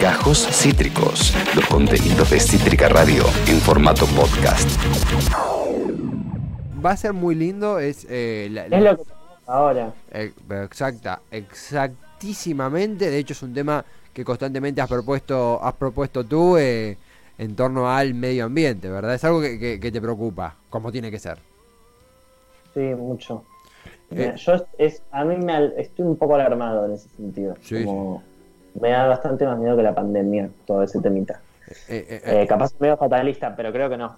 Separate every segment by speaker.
Speaker 1: Gajos Cítricos, los contenidos de Cítrica Radio en formato podcast.
Speaker 2: Va a ser muy lindo, es...
Speaker 3: Eh, es lo que ahora.
Speaker 2: Eh, exacta, exactísimamente, de hecho es un tema que constantemente has propuesto, has propuesto tú eh, en torno al medio ambiente, ¿verdad? Es algo que, te preocupa, como tiene que ser.
Speaker 3: Sí, mucho. yo es, a mí me, estoy un poco alarmado en ese sentido. Sí, me da bastante más miedo que la pandemia, todo ese temita. Eh, eh, eh, capaz medio fatalista, pero creo que no.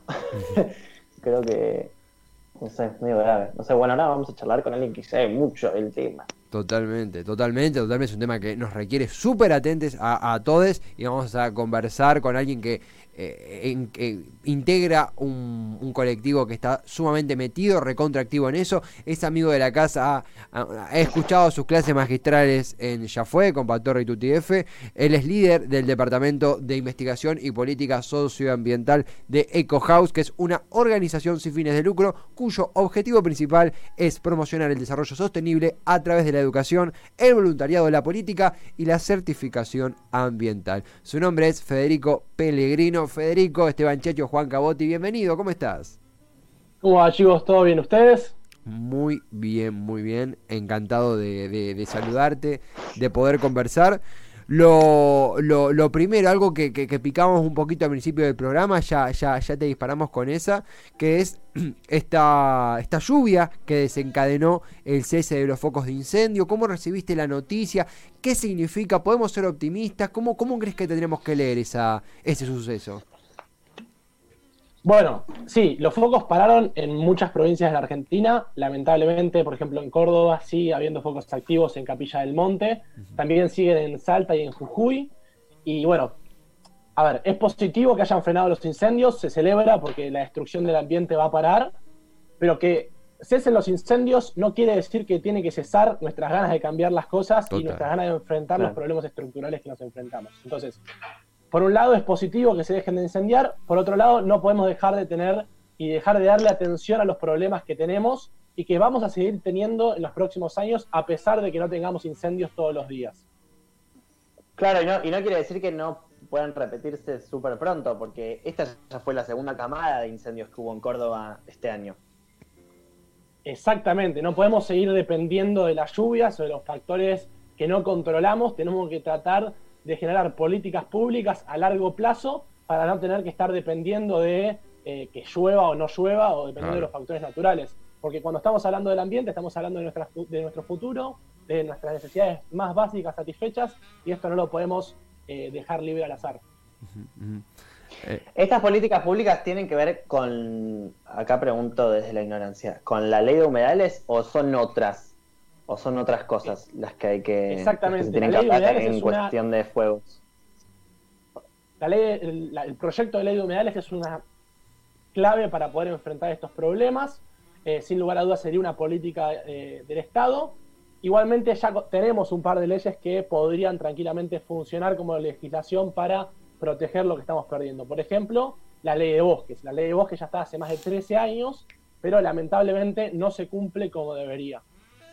Speaker 3: creo que, no sé, medio grave. No sé, bueno, ahora vamos a charlar con alguien que sabe mucho el tema.
Speaker 2: Totalmente, totalmente, totalmente. Es un tema que nos requiere súper atentes a, todos y vamos a conversar con alguien que eh, integra un, colectivo que está sumamente metido, recontractivo en eso. Es amigo de la casa, ha, escuchado sus clases magistrales en Ya Fue, con Pastor y TUTIF. Él es líder del Departamento de Investigación y Política Socioambiental de Eco House, que es una organización sin fines de lucro cuyo objetivo principal es promocionar el desarrollo sostenible a través de la educación, el voluntariado, la política y la certificación ambiental. Su nombre es Federico Pellegrino. Federico, Esteban Checho, Juan Cabotti, bienvenido, ¿cómo estás?
Speaker 4: ¿Cómo va chicos? ¿Todo bien ustedes?
Speaker 2: Muy bien, muy bien. Encantado de, saludarte, de poder conversar. Lo, lo, primero, algo que, picamos un poquito al principio del programa, ya, ya, ya te disparamos con esa, que es esta, esta lluvia que desencadenó el cese de los focos de incendio. ¿Cómo recibiste la noticia? ¿Qué significa? ¿Podemos ser optimistas? ¿Cómo, cómo crees que tendremos que leer esa, ese suceso?
Speaker 4: Bueno, sí, los focos pararon en muchas provincias de la Argentina. Lamentablemente, por ejemplo, en Córdoba sigue habiendo focos activos en Capilla del Monte. También siguen en Salta y en Jujuy. Y bueno, a ver, es positivo que hayan frenado los incendios, se celebra porque la destrucción del ambiente va a parar, pero que cesen los incendios no quiere decir que tiene que cesar nuestras ganas de cambiar las cosas y nuestras ganas de enfrentar los problemas estructurales que nos enfrentamos. Entonces, por un lado es positivo que se dejen de incendiar, por otro lado no podemos dejar de tener y dejar de darle atención a los problemas que tenemos y que vamos a seguir teniendo en los próximos años a pesar de que no tengamos incendios todos los días.
Speaker 3: Claro, y no, y no quiere decir que no puedan repetirse súper pronto, porque esta ya fue la segunda camada de incendios que hubo en Córdoba este año.
Speaker 4: Exactamente, no podemos seguir dependiendo de las lluvias o de los factores que no controlamos, tenemos que tratar de generar políticas públicas a largo plazo para no tener que estar dependiendo de eh, que llueva o no llueva o dependiendo de los factores naturales. Porque cuando estamos hablando del ambiente, estamos hablando de, de nuestro futuro, de nuestras necesidades más básicas satisfechas, y esto no lo podemos eh, dejar libre al azar.
Speaker 3: Eh, Estas políticas públicas tienen que ver con, acá pregunto desde la ignorancia, ¿con la ley de humedales o son otras? ¿O son otras cosas las que hay que,
Speaker 4: Exactamente.
Speaker 3: tienen que hablar en cuestión de fuegos?
Speaker 4: La ley, el, proyecto de ley de humedales es una clave para poder enfrentar estos problemas. Eh, sin lugar a dudas sería una política eh, del Estado. Igualmente ya tenemos un par de leyes que podrían tranquilamente funcionar como legislación para proteger lo que estamos perdiendo. Por ejemplo, la ley de bosques. La ley de bosques ya está hace más de 13 años, pero lamentablemente no se cumple como debería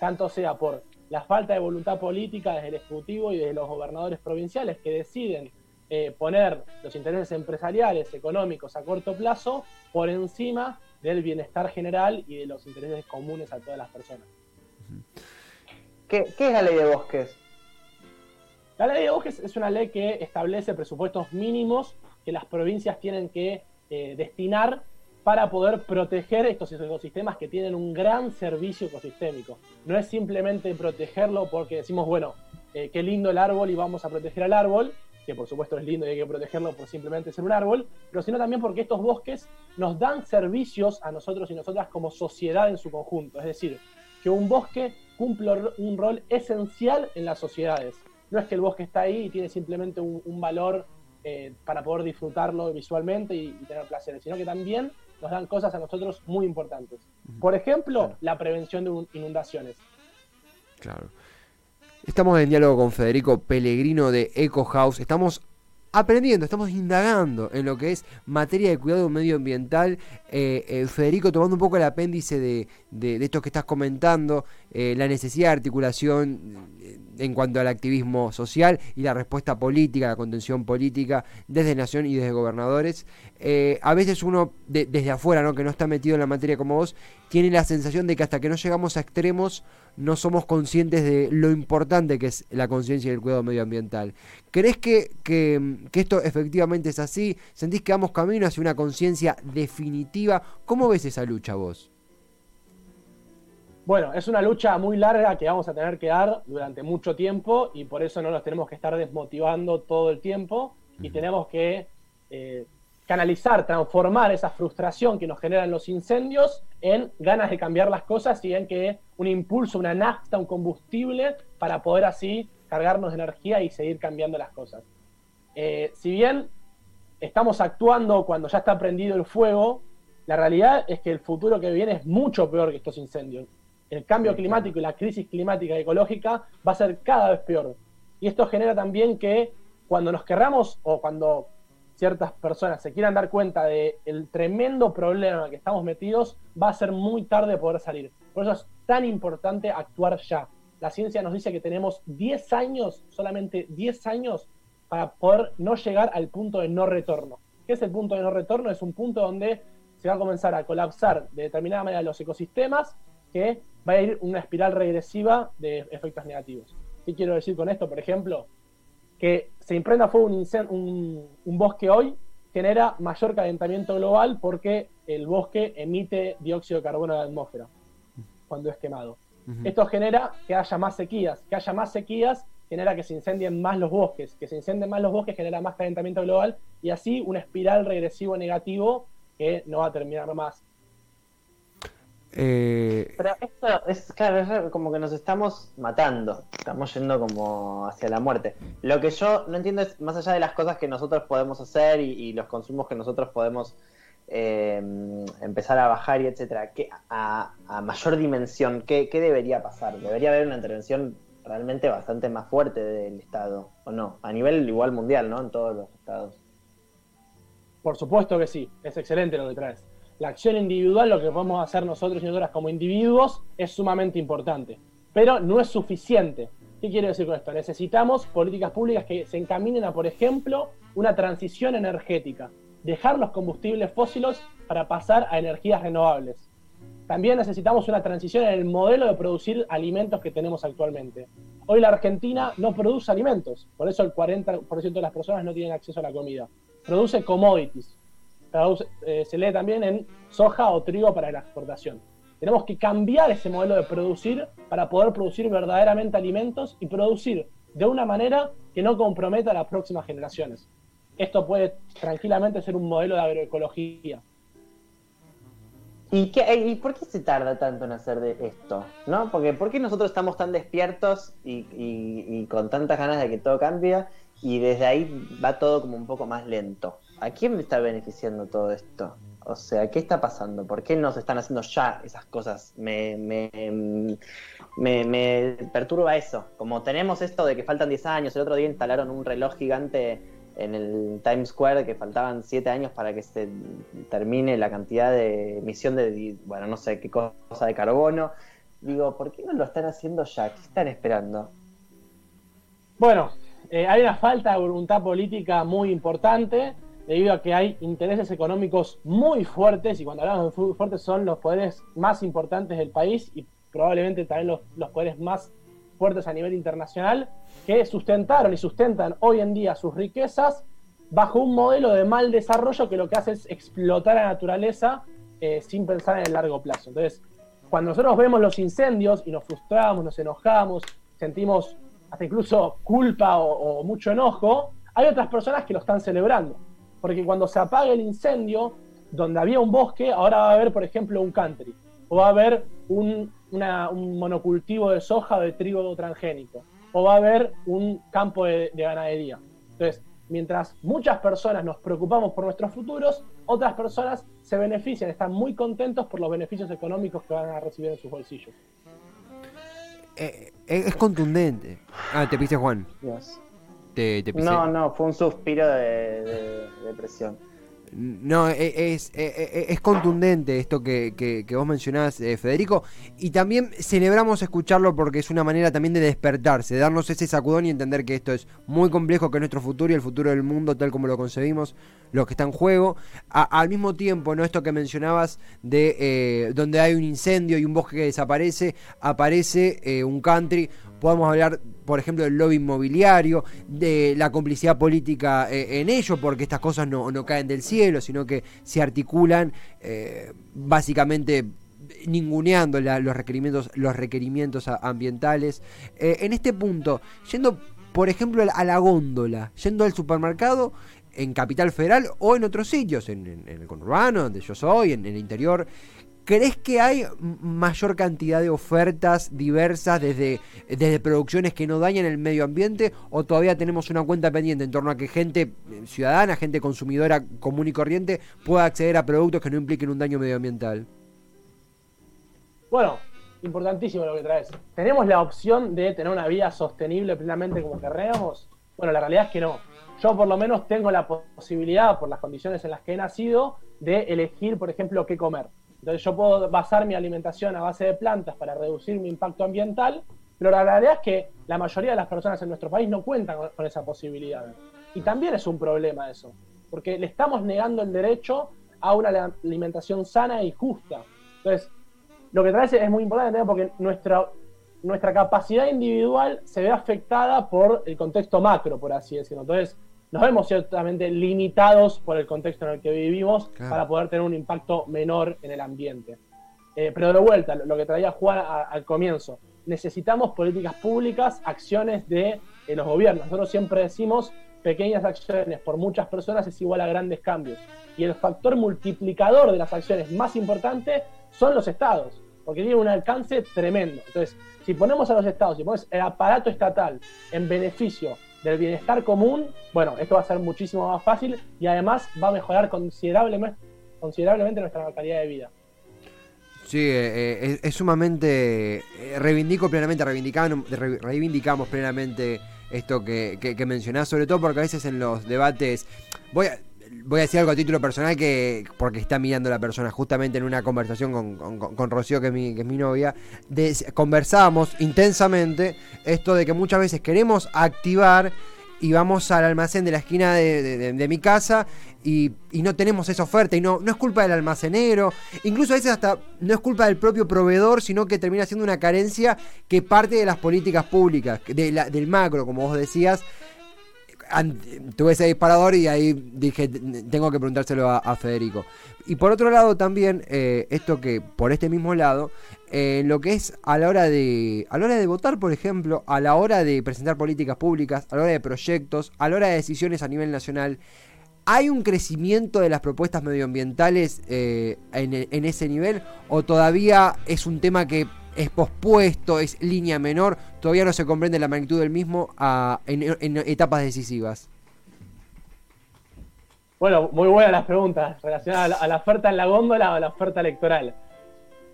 Speaker 4: tanto sea por la falta de voluntad política desde el Ejecutivo y de los gobernadores provinciales que deciden eh, poner los intereses empresariales, económicos a corto plazo por encima del bienestar general y de los intereses comunes a todas las personas.
Speaker 3: ¿Qué, es la ley de bosques?
Speaker 4: La ley de bosques es una ley que establece presupuestos mínimos que las provincias tienen que eh, destinar para poder proteger estos ecosistemas que tienen un gran servicio ecosistémico. No es simplemente protegerlo porque decimos, bueno, eh, qué lindo el árbol y vamos a proteger al árbol, que por supuesto es lindo y hay que protegerlo por simplemente ser un árbol, pero sino también porque estos bosques nos dan servicios a nosotros y nosotras como sociedad en su conjunto. Es decir, que un bosque cumple un rol esencial en las sociedades. No es que el bosque está ahí y tiene simplemente un, valor eh, para poder disfrutarlo visualmente y, y tener placeres, sino que también nos dan cosas a nosotros muy importantes. Por ejemplo, la prevención de inundaciones.
Speaker 2: Claro. Estamos en diálogo con Federico Pellegrino de Eco House. Estamos aprendiendo, estamos indagando en lo que es materia de cuidado medioambiental. Eh, eh, Federico, tomando un poco el apéndice de, de, esto que estás comentando, eh, la necesidad de articulación en cuanto al activismo social y la respuesta política, la contención política desde Nación y desde gobernadores. Eh, a veces uno desde afuera, ¿no? que no está metido en la materia como vos, tiene la sensación de que hasta que no llegamos a extremos no somos conscientes de lo importante que es la conciencia y el cuidado medioambiental. ¿Crees que, que, esto efectivamente es así? ¿Sentís que vamos camino hacia una conciencia definitiva? ¿Cómo ves esa lucha vos?
Speaker 4: Bueno, es una lucha muy larga que vamos a tener que dar durante mucho tiempo y por eso no nos tenemos que estar desmotivando todo el tiempo y tenemos que eh, canalizar, transformar esa frustración que nos generan los incendios en ganas de cambiar las cosas y en que un impulso, una nafta, un combustible para poder así cargarnos de energía y seguir cambiando las cosas. Eh, si bien estamos actuando cuando ya está prendido el fuego, la realidad es que el futuro que viene es mucho peor que estos incendios. El cambio climático y la crisis climática y ecológica va a ser cada vez peor. Y esto genera también que cuando nos querramos o cuando ciertas personas se quieran dar cuenta del el tremendo problema que estamos metidos, va a ser muy tarde poder salir. Por eso es tan importante actuar ya. La ciencia nos dice que tenemos 10 años, solamente 10 años, para poder no llegar al punto de no retorno. ¿Qué es el punto de no retorno? Es un punto donde se va a comenzar a colapsar de determinada manera los ecosistemas, que va a ir una espiral regresiva de efectos negativos. ¿Qué quiero decir con esto? Por ejemplo, que se imprenda fuego un, un, bosque hoy genera mayor calentamiento global porque el bosque emite dióxido de carbono a la atmósfera cuando es quemado. Esto genera que haya más sequías, que haya más sequías genera que se incendien más los bosques, que se incendien más los bosques genera más calentamiento global y así una espiral regresivo negativo que no va a terminar más.
Speaker 3: Eh, Pero esto es, claro, es como que nos estamos matando, estamos yendo como hacia la muerte. Lo que yo no entiendo es, más allá de las cosas que nosotros podemos hacer y, los consumos que nosotros podemos eh, empezar a bajar y etcétera, que a, mayor dimensión, ¿qué, debería pasar? ¿Debería haber una intervención realmente bastante más fuerte del Estado, o no? A nivel igual mundial, ¿no? En todos los estados.
Speaker 4: Por supuesto que sí, es excelente lo que traes la acción individual, lo que podemos hacer nosotros y nosotras como individuos, es sumamente importante. Pero no es suficiente. ¿Qué quiero decir con esto? Necesitamos políticas públicas que se encaminen a, por ejemplo, una transición energética. Dejar los combustibles fósiles para pasar a energías renovables. También necesitamos una transición en el modelo de producir alimentos que tenemos actualmente. Hoy la Argentina no produce alimentos, por eso el 40% de las personas no tienen acceso a la comida. Produce commodities, eh, se lee también en soja o trigo para la exportación. Tenemos que cambiar ese modelo de producir para poder producir verdaderamente alimentos y producir de una manera que no comprometa a las próximas generaciones. Esto puede tranquilamente ser un modelo de agroecología.
Speaker 3: ¿Y, qué, ¿Y por qué se tarda tanto en hacer de esto? ¿No? Porque ¿por qué nosotros estamos tan despiertos y, y con tantas ganas de que todo cambie y desde ahí va todo como un poco más lento? ¿A quién me está beneficiando todo esto? O sea, ¿qué está pasando? ¿Por qué no se están haciendo ya esas cosas? Me, me, me, perturba eso. Como tenemos esto de que faltan 10 años, el otro día instalaron un reloj gigante en el Times Square que faltaban 7 años para que se termine la cantidad de emisión de, bueno, no sé qué cosa de carbono. Digo, ¿por qué no lo están haciendo ya? ¿Qué están esperando?
Speaker 4: Bueno, eh, hay una falta de voluntad política muy importante debido a que hay intereses económicos muy fuertes, y cuando hablamos de fuertes son los poderes más importantes del país y probablemente también los, poderes más fuertes a nivel internacional, que sustentaron y sustentan hoy en día sus riquezas bajo un modelo de mal desarrollo que lo que hace es explotar a la naturaleza eh, sin pensar en el largo plazo. Entonces, cuando nosotros vemos los incendios y nos frustramos, nos enojamos, sentimos hasta incluso culpa o mucho enojo, hay otras personas que lo están celebrando porque cuando se apague el incendio, donde había un bosque, ahora va a haber, por ejemplo, un country, o va a haber un, monocultivo de soja o de trigo transgénico, o va a haber un campo de, ganadería. Entonces, mientras muchas personas nos preocupamos por nuestros futuros, otras personas se benefician, están muy contentos por los beneficios económicos que van a recibir en sus bolsillos.
Speaker 2: Eh, es contundente. Ah, te pise Juan.
Speaker 3: No, no, fue un suspiro de, depresión.
Speaker 2: No, e, es, e, e, es, contundente esto que, que, vos mencionás, eh, Federico, y también celebramos escucharlo porque es una manera también de despertarse, de darnos ese sacudón y entender que esto es muy complejo, que nuestro futuro y el futuro del mundo tal como lo concebimos, lo que está en juego. al mismo tiempo, ¿no? esto que mencionabas de eh, donde hay un incendio y un bosque que desaparece, aparece eh, un country podemos hablar, por ejemplo, del lobby inmobiliario, de la complicidad política eh, en ello, porque estas cosas no, caen del cielo, sino que se articulan eh, básicamente ninguneando los requerimientos, los requerimientos ambientales. Eh, en este punto, yendo, por ejemplo, a la góndola, yendo al supermercado, en Capital Federal o en otros sitios, en, el conurbano, donde yo soy, en el interior, ¿Crees que hay mayor cantidad de ofertas diversas desde, desde producciones que no dañan el medio ambiente o todavía tenemos una cuenta pendiente en torno a que gente eh, ciudadana, gente consumidora común y corriente pueda acceder a productos que no impliquen un daño medioambiental?
Speaker 4: Bueno, importantísimo lo que traes. ¿Tenemos la opción de tener una vida sostenible plenamente como querríamos? Bueno, la realidad es que no. Yo por lo menos tengo la posibilidad, por las condiciones en las que he nacido, de elegir, por ejemplo, qué comer. Entonces yo puedo basar mi alimentación a base de plantas para reducir mi impacto ambiental, pero la realidad es que la mayoría de las personas en nuestro país no cuentan con, esa posibilidad. Y también es un problema eso, porque le estamos negando el derecho a una alimentación sana y justa. Entonces, lo que trae es muy importante porque nuestra, nuestra capacidad individual se ve afectada por el contexto macro, por así decirlo. Entonces, nos vemos ciertamente limitados por el contexto en el que vivimos para poder tener un impacto menor en el ambiente. Eh, pero de vuelta, lo que traía Juan al comienzo, necesitamos políticas públicas, acciones de eh, los gobiernos. Nosotros siempre decimos pequeñas acciones por muchas personas es igual a grandes cambios. Y el factor multiplicador de las acciones más importantes son los estados, porque tienen un alcance tremendo. Entonces, si ponemos a los estados, si ponemos el aparato estatal en beneficio del bienestar común, bueno, esto va a ser muchísimo más fácil y además va a mejorar considerablemente, considerablemente nuestra calidad de vida.
Speaker 2: Sí, eh, eh, es, sumamente. Eh, reivindico plenamente, reivindicamos, plenamente esto que, que, mencionás, sobre todo porque a veces en los debates. Voy voy a decir algo a título personal que porque está mirando la persona justamente en una conversación con, con, Rocío que es mi, que es mi novia conversábamos intensamente esto de que muchas veces queremos activar y vamos al almacén de la esquina de, mi casa y, no tenemos esa oferta y no, no es culpa del almacenero, incluso a veces hasta no es culpa del propio proveedor, sino que termina siendo una carencia que parte de las políticas públicas, de del macro, como vos decías, tuve ese disparador y ahí dije, tengo que preguntárselo a, Federico. Y por otro lado también, eh, esto que por este mismo lado, eh, lo que es a la hora de a la hora de votar, por ejemplo, a la hora de presentar políticas públicas, a la hora de proyectos, a la hora de decisiones a nivel nacional, ¿hay un crecimiento de las propuestas medioambientales eh, en, en ese nivel o todavía es un tema que es pospuesto, es línea menor, todavía no se comprende la magnitud del mismo en, etapas decisivas.
Speaker 4: Bueno, muy buenas las preguntas relacionadas a la, oferta en la góndola o a la oferta electoral.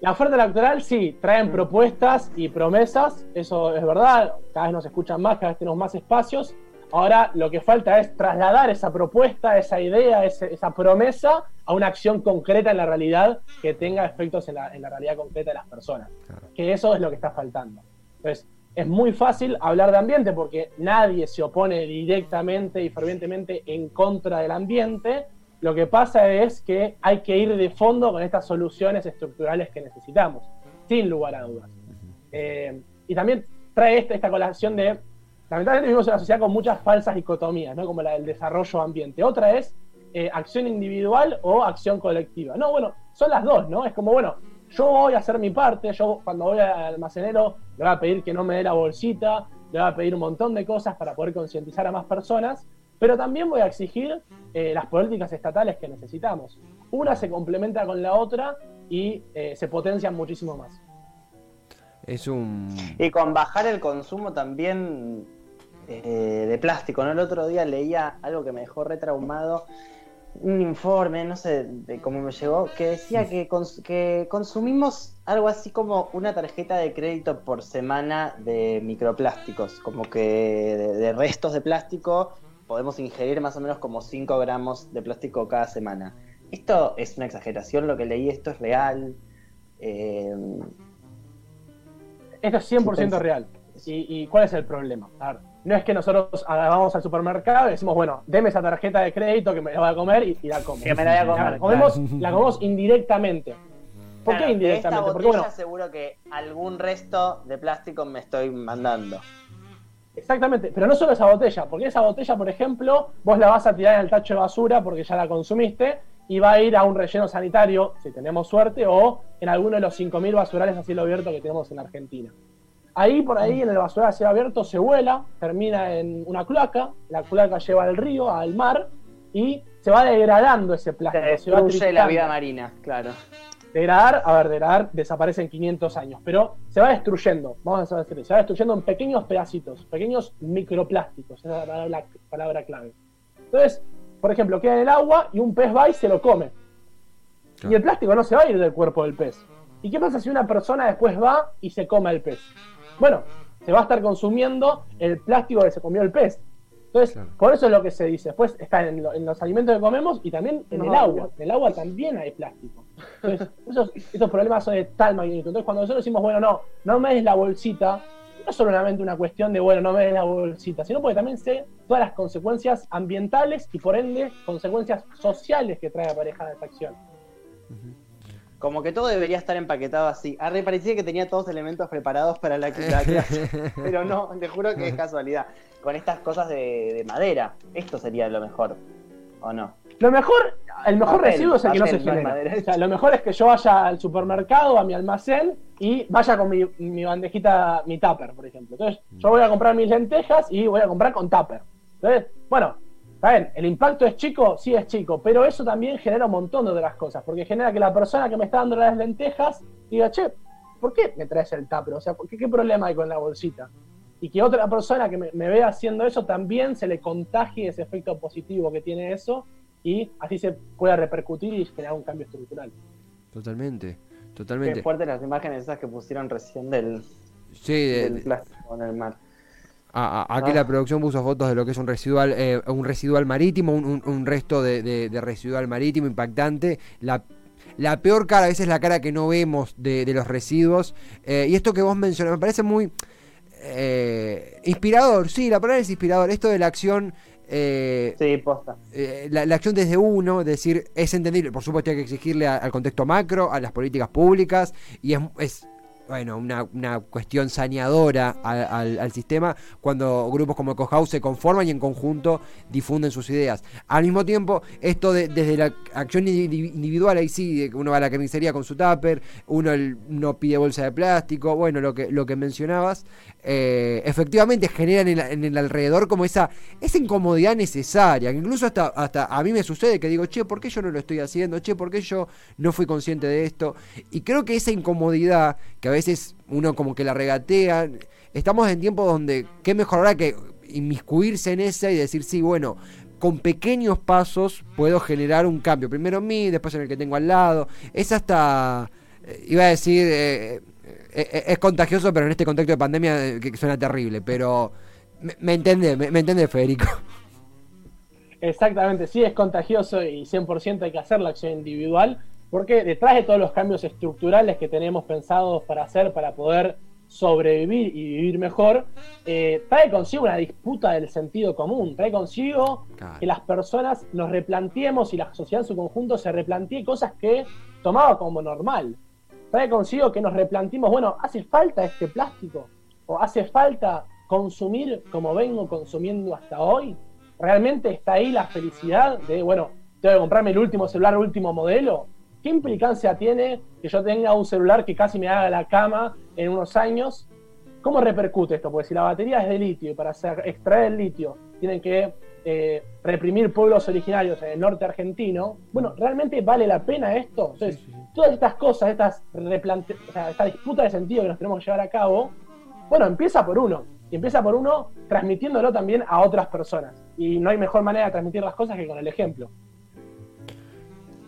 Speaker 4: La oferta electoral sí, traen propuestas y promesas, eso es verdad, cada vez nos escuchan más, cada vez tenemos más espacios. Ahora lo que falta es trasladar esa propuesta, esa idea, esa promesa a una acción concreta en la realidad que tenga efectos en la, realidad concreta de las personas. Que eso es lo que está faltando. Entonces, es muy fácil hablar de ambiente porque nadie se opone directamente y fervientemente en contra del ambiente. Lo que pasa es que hay que ir de fondo con estas soluciones estructurales que necesitamos, sin lugar a dudas. Eh, y también trae esta, esta colación de lamentablemente vivimos en una sociedad con muchas falsas dicotomías, ¿no? como la del desarrollo ambiente. Otra es eh, acción individual o acción colectiva. No, bueno, son las dos, ¿no? Es como, bueno, yo voy a hacer mi parte, yo cuando voy al almacenero le voy a pedir que no me dé la bolsita, le voy a pedir un montón de cosas para poder concientizar a más personas, pero también voy a exigir eh, las políticas estatales que necesitamos. Una se complementa con la otra y eh, se potencian muchísimo más.
Speaker 3: Es un... Y con bajar el consumo también eh, de plástico. ¿no? El otro día leía algo que me dejó retraumado, un informe, no sé de cómo me llegó, que decía que, que consumimos algo así como una tarjeta de crédito por semana de microplásticos, como que de, restos de plástico podemos ingerir más o menos como 5 gramos de plástico cada semana. Esto es una exageración, lo que leí, esto es real. Eh,
Speaker 4: esto es 100% real. ¿Y, cuál es el problema? A ver, no es que nosotros vamos al supermercado y decimos, bueno, deme esa tarjeta de crédito que me la voy a comer y, la como.
Speaker 3: Que me la voy a comer.
Speaker 4: La, comemos, la comemos indirectamente. ¿Por qué indirectamente?
Speaker 3: Porque bueno, seguro que algún resto de plástico me estoy mandando.
Speaker 4: Exactamente, pero no solo esa botella, porque esa botella, por ejemplo, vos la vas a tirar en el tacho de basura porque ya la consumiste y va a ir a un relleno sanitario, si tenemos suerte, o en alguno de los 5.000 basurales a cielo abierto que tenemos en Argentina. Ahí por ahí en el basural a cielo abierto se vuela, termina en una cloaca, la cloaca lleva al río, al mar, y se va degradando ese plástico.
Speaker 3: Se destruye la vida marina, claro.
Speaker 4: Degradar, a ver, degradar desaparece en 500 años, pero se va destruyendo, vamos a decir, se va destruyendo en pequeños pedacitos, pequeños microplásticos, esa es la palabra, clave. Entonces, por ejemplo, queda en el agua y un pez va y se lo come. Y el plástico no se va a ir del cuerpo del pez. ¿Y qué pasa si una persona después va y se come el pez? Bueno, se va a estar consumiendo el plástico que se comió el pez. Entonces, por eso es lo que se dice. Después está en, los alimentos que comemos y también en el agua. En el agua también hay plástico. Entonces, esos, problemas son de tal magnitud. Entonces, cuando nosotros decimos, bueno, no, no me des la bolsita, no es solamente una cuestión de, bueno, no me des la bolsita, sino porque también sé todas las consecuencias ambientales y por ende consecuencias sociales que trae aparejada esta acción.
Speaker 3: Como que todo debería estar empaquetado así. A mí parecía que tenía todos elementos preparados para la, clase, pero no, te juro que es casualidad. Con estas cosas de, madera, esto sería lo mejor, ¿o no?
Speaker 4: Lo mejor, el mejor residuo es el que no se genera. o sea, lo mejor es que yo vaya al supermercado, a mi almacén y vaya con mi, mi bandejita, mi tupper, por ejemplo. Entonces, yo voy a comprar mis lentejas y voy a comprar con tupper. Entonces, bueno, Está el impacto es chico, sí es chico, pero eso también genera un montón de otras cosas, porque genera que la persona que me está dando las lentejas diga, che, ¿por qué me traes el tupper? O sea, ¿qué, ¿qué problema hay con la bolsita? Y que otra persona que me, me vea haciendo eso también se le contagie ese efecto positivo que tiene eso y así se pueda repercutir y generar un cambio estructural.
Speaker 2: Totalmente, totalmente.
Speaker 3: Qué fuerte las imágenes esas que pusieron recién del,
Speaker 2: del
Speaker 3: plástico en el mar
Speaker 2: aquí la producción puso fotos de lo que es un residual, eh, un residual marítimo, un, resto de, residual marítimo impactante. La, la, peor cara a veces es la cara que no vemos de, los residuos. Eh, y esto que vos mencionas me parece muy eh, inspirador. Sí, la palabra es inspirador. Esto de la acción.
Speaker 3: sí, posta.
Speaker 2: La, acción desde uno, es decir, es entendible. Por supuesto, hay que exigirle al contexto macro, a las políticas públicas. Y es, es bueno, una, una cuestión saneadora al, al, sistema cuando grupos como Ecohouse se conforman y en conjunto difunden sus ideas. Al mismo tiempo, esto de, desde la acción individual, ahí sí, uno va a la camisería con su tupper, uno no pide bolsa de plástico, bueno, lo que, lo que mencionabas, eh, efectivamente generan en, el alrededor como esa, esa incomodidad necesaria, incluso hasta, hasta a mí me sucede que digo, che, ¿por qué yo no lo estoy haciendo? Che, ¿por qué yo no fui consciente de esto? Y creo que esa incomodidad que a veces uno como que la regatea. Estamos en tiempos donde qué mejor que inmiscuirse en esa y decir, sí, bueno, con pequeños pasos puedo generar un cambio. Primero en mí, después en el que tengo al lado. Es hasta, eh, iba a decir, eh, eh, es contagioso, pero en este contexto de pandemia que suena terrible. Pero me, me entiende, me, entiende Federico.
Speaker 4: Exactamente, sí es contagioso y 100% hay que hacer la acción individual, porque detrás de todos los cambios estructurales que tenemos pensados para hacer para poder sobrevivir y vivir mejor, eh, trae consigo una disputa del sentido común, trae consigo que las personas nos replanteemos y la sociedad en su conjunto se replantee cosas que tomaba como normal. Trae consigo que nos replanteemos, bueno, ¿hace falta este plástico? ¿O hace falta consumir como vengo consumiendo hasta hoy? ¿Realmente está ahí la felicidad de, bueno, tengo que comprarme el último celular, el último modelo? ¿Qué implicancia tiene que yo tenga un celular que casi me haga la cama en unos años? ¿Cómo repercute esto? Porque si la batería es de litio y para extraer el litio tienen que eh, reprimir pueblos originarios en el norte argentino, bueno, ¿realmente vale la pena esto? Entonces, todas estas cosas, estas esta disputa de sentido que nos tenemos que llevar a cabo, bueno, empieza por uno. Y empieza por uno transmitiéndolo también a otras personas. Y no hay mejor manera de transmitir las cosas que con el ejemplo.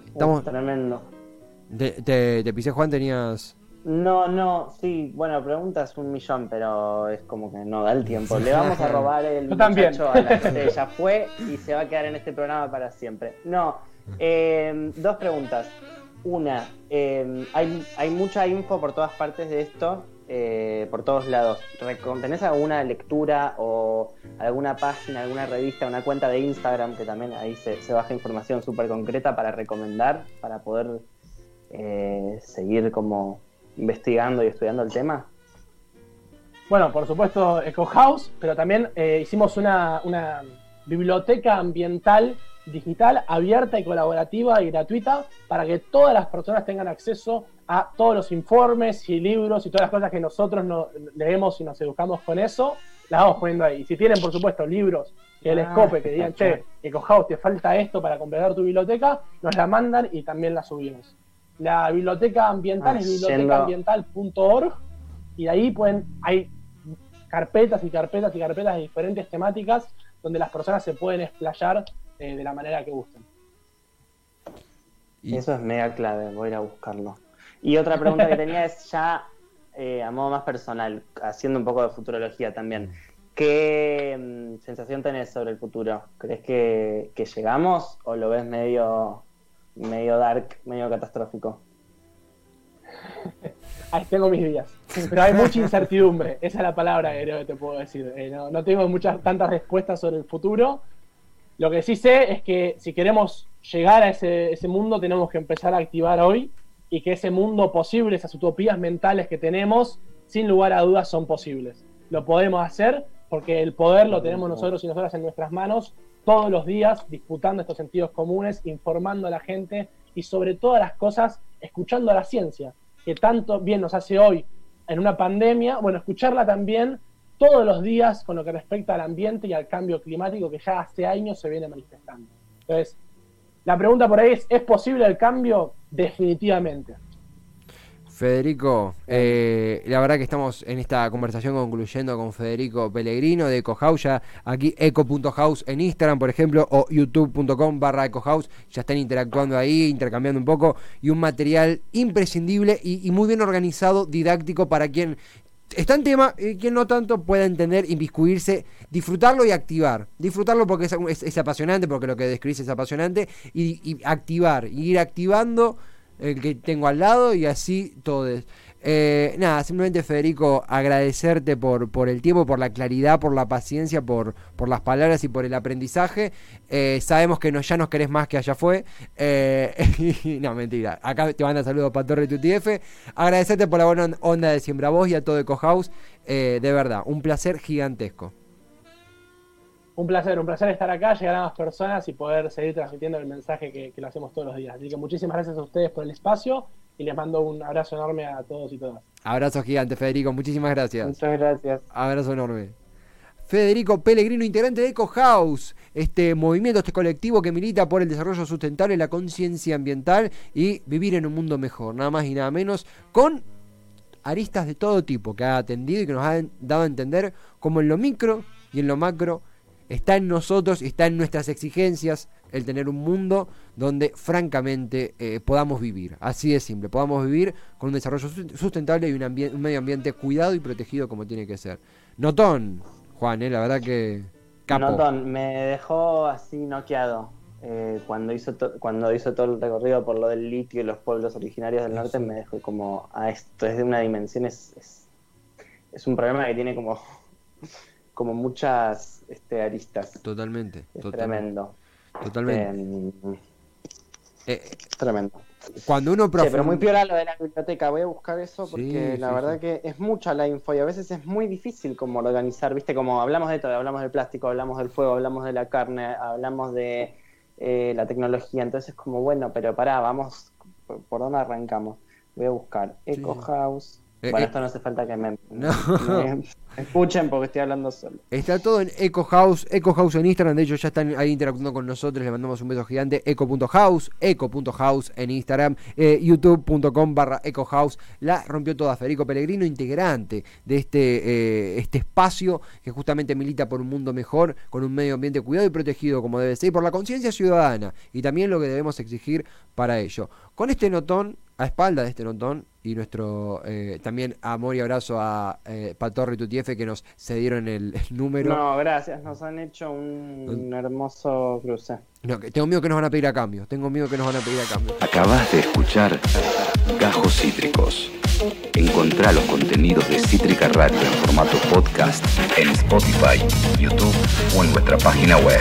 Speaker 3: Estamos... tremendo.
Speaker 2: Te, te, pisé, Juan, tenías.
Speaker 3: No, no, sí, bueno, preguntas un millón, pero es como que no da el tiempo. Le vamos a robar el muchacho a la ya fue y se va a quedar en este programa para siempre. No, eh, dos preguntas. Una, eh, hay, hay mucha info por todas partes de esto, eh, por todos lados. ¿Tenés alguna lectura o alguna página, alguna revista, una cuenta de Instagram que también ahí se, se baja información súper concreta para recomendar, para poder seguir como investigando y estudiando el tema?
Speaker 4: Bueno, por supuesto Eco House, pero también eh, hicimos una, biblioteca ambiental digital abierta y colaborativa y gratuita para que todas las personas tengan acceso a todos los informes y libros y todas las cosas que nosotros leemos y nos educamos con eso, las vamos poniendo ahí. Y si tienen, por supuesto, libros que les ah, cope, que digan, che, House, te falta esto para completar tu biblioteca, nos la mandan y también la subimos. La biblioteca ambiental es bibliotecaambiental.org y ahí pueden, hay carpetas y carpetas y carpetas de diferentes temáticas donde las personas se pueden explayar eh, de la manera que gusten.
Speaker 3: Y... Eso es mega clave, voy a ir a buscarlo. Y otra pregunta que tenía es ya eh, a modo más personal, haciendo un poco de futurología también. ¿Qué mm, sensación tenés sobre el futuro? ¿Crees que, que llegamos o lo ves medio medio dark, medio catastrófico.
Speaker 4: Ahí tengo mis días. Pero hay mucha incertidumbre. Esa es la palabra que te puedo decir. Eh, no, tengo muchas tantas respuestas sobre el futuro. Lo que sí sé es que si queremos llegar a ese, ese mundo, tenemos que empezar a activar hoy y que ese mundo posible, esas utopías mentales que tenemos, sin lugar a dudas son posibles. Lo podemos hacer porque el poder lo tenemos nosotros y nosotras en nuestras manos todos los días disputando estos sentidos comunes, informando a la gente y sobre todas las cosas escuchando a la ciencia, que tanto bien nos hace hoy en una pandemia, bueno, escucharla también todos los días con lo que respecta al ambiente y al cambio climático que ya hace años se viene manifestando. Entonces, la pregunta por ahí es, ¿es posible el cambio? Definitivamente.
Speaker 2: Federico, eh, la verdad que estamos en esta conversación concluyendo con Federico Pellegrino de EcoHouse, ya aquí eco.house en Instagram, por ejemplo, o youtube.com barra ecohouse, ya están interactuando ahí, intercambiando un poco, y un material imprescindible y, muy bien organizado, didáctico para quien está en tema y quien no tanto pueda entender, inviscuirse, disfrutarlo y activar. Disfrutarlo porque es, apasionante, porque lo que describís es apasionante, y, y activar, y ir activando el que tengo al lado y así todos. Eh, nada, simplemente Federico, agradecerte por, por el tiempo, por la claridad, por la paciencia, por, por las palabras y por el aprendizaje. Eh, sabemos que no, ya nos querés más que allá fue. Eh, no, mentira. Acá te manda saludos para Torre TUTF. Agradecerte por la buena onda de Siembra Voz y a todo Eco House. de verdad, un placer gigantesco.
Speaker 4: Un placer, un placer estar acá, llegar a más personas y poder seguir transmitiendo el mensaje que, lo hacemos todos los días. Así que muchísimas gracias a ustedes por el espacio y les mando un abrazo enorme a todos y todas.
Speaker 2: Abrazo gigante, Federico. Muchísimas gracias.
Speaker 3: Muchas gracias.
Speaker 2: Abrazo enorme. Federico Pellegrino, integrante de Eco House, este movimiento, este colectivo que milita por el desarrollo sustentable, la conciencia ambiental y vivir en un mundo mejor, nada más y nada menos, con aristas de todo tipo que ha atendido y que nos ha dado a entender cómo en lo micro y en lo macro Está en nosotros, está en nuestras exigencias el tener un mundo donde francamente eh, podamos vivir. Así de simple, podamos vivir con un desarrollo sustentable y un, medio ambiente cuidado y protegido como tiene que ser. Notón, Juan, eh, la verdad que...
Speaker 3: Capo. Notón, me dejó así noqueado. Eh, cuando, hizo cuando hizo todo el recorrido por lo del litio y los pueblos originarios del norte, me dejó como, a esto es de una dimensión, es, es, es un problema que tiene como como muchas este, aristas.
Speaker 2: Totalmente.
Speaker 3: tremendo.
Speaker 2: Totalmente.
Speaker 3: Este, eh, tremendo.
Speaker 2: Cuando uno
Speaker 3: pero muy piola lo de la biblioteca, voy a buscar eso porque la verdad que es mucha la info y a veces es muy difícil como organizar, viste, como hablamos de todo, hablamos del plástico, hablamos del fuego, hablamos de la carne, hablamos de eh, la tecnología, entonces como bueno, pero pará, vamos, ¿por dónde arrancamos? Voy a buscar Eco House, bueno, eh, esto no hace falta que me, escuchen porque estoy hablando solo.
Speaker 2: Está todo en Eco House, Eco House en Instagram, de hecho ya están ahí interactuando con nosotros, le mandamos un beso gigante, eco.house, eco.house en Instagram, eh, youtube.com barra ecohouse, la rompió toda Federico Pellegrino, integrante de este, este espacio que justamente milita por un mundo mejor, con un medio ambiente cuidado y protegido como debe ser, y por la conciencia ciudadana, y también lo que debemos exigir para ello. Con este notón a espalda de este notón y nuestro eh, también amor y abrazo a eh, Patorro y Tutiefe que nos cedieron el, número.
Speaker 3: No, gracias, nos han hecho un, hermoso cruce.
Speaker 2: No, que tengo miedo que nos van a pedir a cambio, tengo miedo que nos van a pedir a cambio.
Speaker 1: Acabas de escuchar Gajos Cítricos. Encontrá los contenidos de Cítrica Radio en formato podcast en Spotify, YouTube o en nuestra página web.